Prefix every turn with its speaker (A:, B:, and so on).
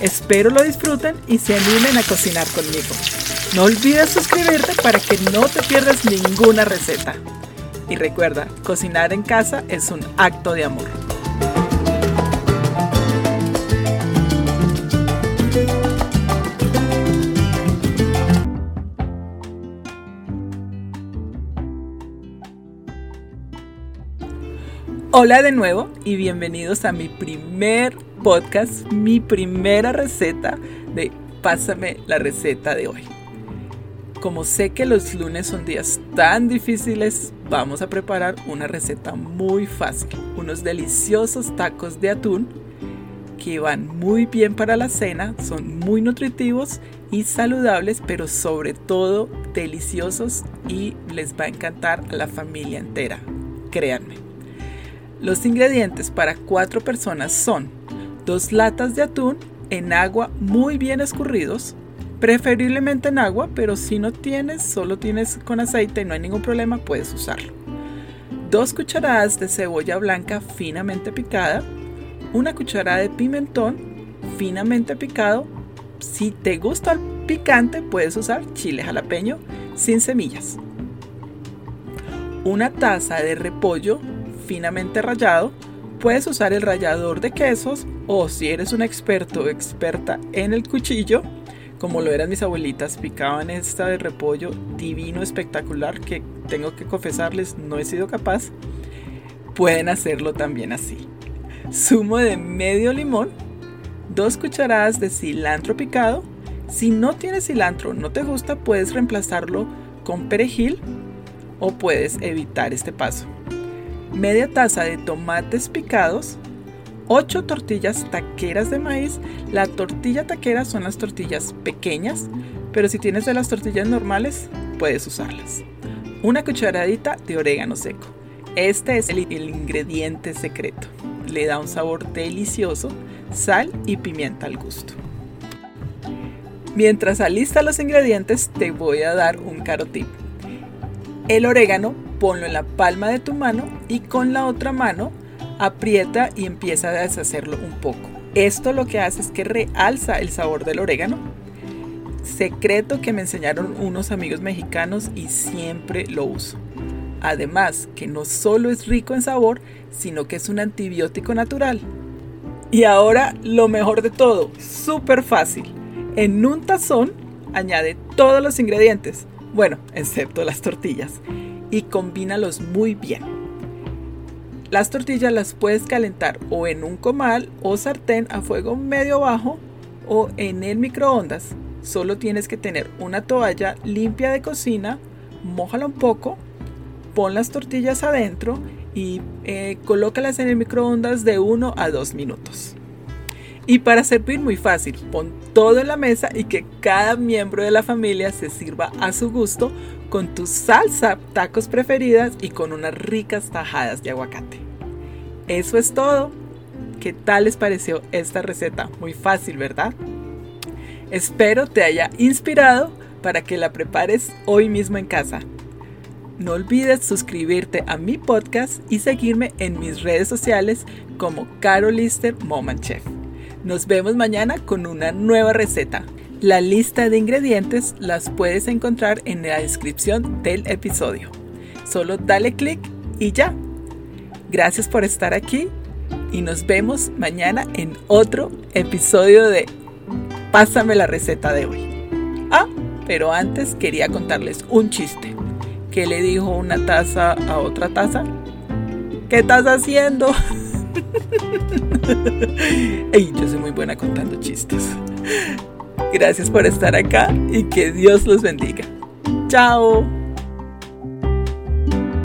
A: Espero lo disfruten y se animen a cocinar conmigo. No olvides suscribirte para que no te pierdas ninguna receta. Y recuerda, cocinar en casa es un acto de amor. Hola de nuevo y bienvenidos a mi primer podcast, mi primera receta de Pásame la receta de hoy. Como sé que los lunes son días tan difíciles, vamos a preparar una receta muy fácil, unos deliciosos tacos de atún que van muy bien para la cena, son muy nutritivos y saludables, pero sobre todo deliciosos y les va a encantar a la familia entera, créanme. Los ingredientes para cuatro personas son dos latas de atún en agua muy bien escurridos, preferiblemente en agua, pero si no tienes, solo tienes con aceite y no hay ningún problema, puedes usarlo. Dos cucharadas de cebolla blanca finamente picada, una cucharada de pimentón finamente picado. Si te gusta el picante, puedes usar chile jalapeño sin semillas. Una taza de repollo finamente rallado, puedes usar el rallador de quesos o si eres un experto o experta en el cuchillo, como lo eran mis abuelitas, picaban esta de repollo divino, espectacular, que tengo que confesarles no he sido capaz, pueden hacerlo también así. Zumo de medio limón, dos cucharadas de cilantro picado. Si no tienes cilantro, no te gusta, puedes reemplazarlo con perejil o puedes evitar este paso media taza de tomates picados, 8 tortillas taqueras de maíz. La tortilla taquera son las tortillas pequeñas, pero si tienes de las tortillas normales, puedes usarlas. Una cucharadita de orégano seco. Este es el, ingrediente secreto. Le da un sabor delicioso, sal y pimienta al gusto. Mientras alista los ingredientes, te voy a dar un caro tip. El orégano ponlo en la palma de tu mano y con la otra mano aprieta y empieza a deshacerlo un poco. Esto lo que hace es que realza el sabor del orégano. Secreto que me enseñaron unos amigos mexicanos y siempre lo uso. Además, que no solo es rico en sabor, sino que es un antibiótico natural. Y ahora lo mejor de todo, súper fácil. En un tazón añade todos los ingredientes, bueno, excepto las tortillas y combínalos muy bien. Las tortillas las puedes calentar o en un comal o sartén a fuego medio bajo o en el microondas. Solo tienes que tener una toalla limpia de cocina, mójala un poco, pon las tortillas adentro y eh, colócalas en el microondas de 1 a 2 minutos. Y para servir muy fácil, pon todo en la mesa y que cada miembro de la familia se sirva a su gusto con tu salsa tacos preferidas y con unas ricas tajadas de aguacate. Eso es todo. ¿Qué tal les pareció esta receta? Muy fácil, ¿verdad? Espero te haya inspirado para que la prepares hoy mismo en casa. No olvides suscribirte a mi podcast y seguirme en mis redes sociales como Carolister Moment Chef. Nos vemos mañana con una nueva receta. La lista de ingredientes las puedes encontrar en la descripción del episodio. Solo dale clic y ya. Gracias por estar aquí y nos vemos mañana en otro episodio de Pásame la receta de hoy. Ah, pero antes quería contarles un chiste. ¿Qué le dijo una taza a otra taza? ¿Qué estás haciendo? Ey, yo soy muy buena contando chistes. Gracias por estar acá y que Dios los bendiga. Chao.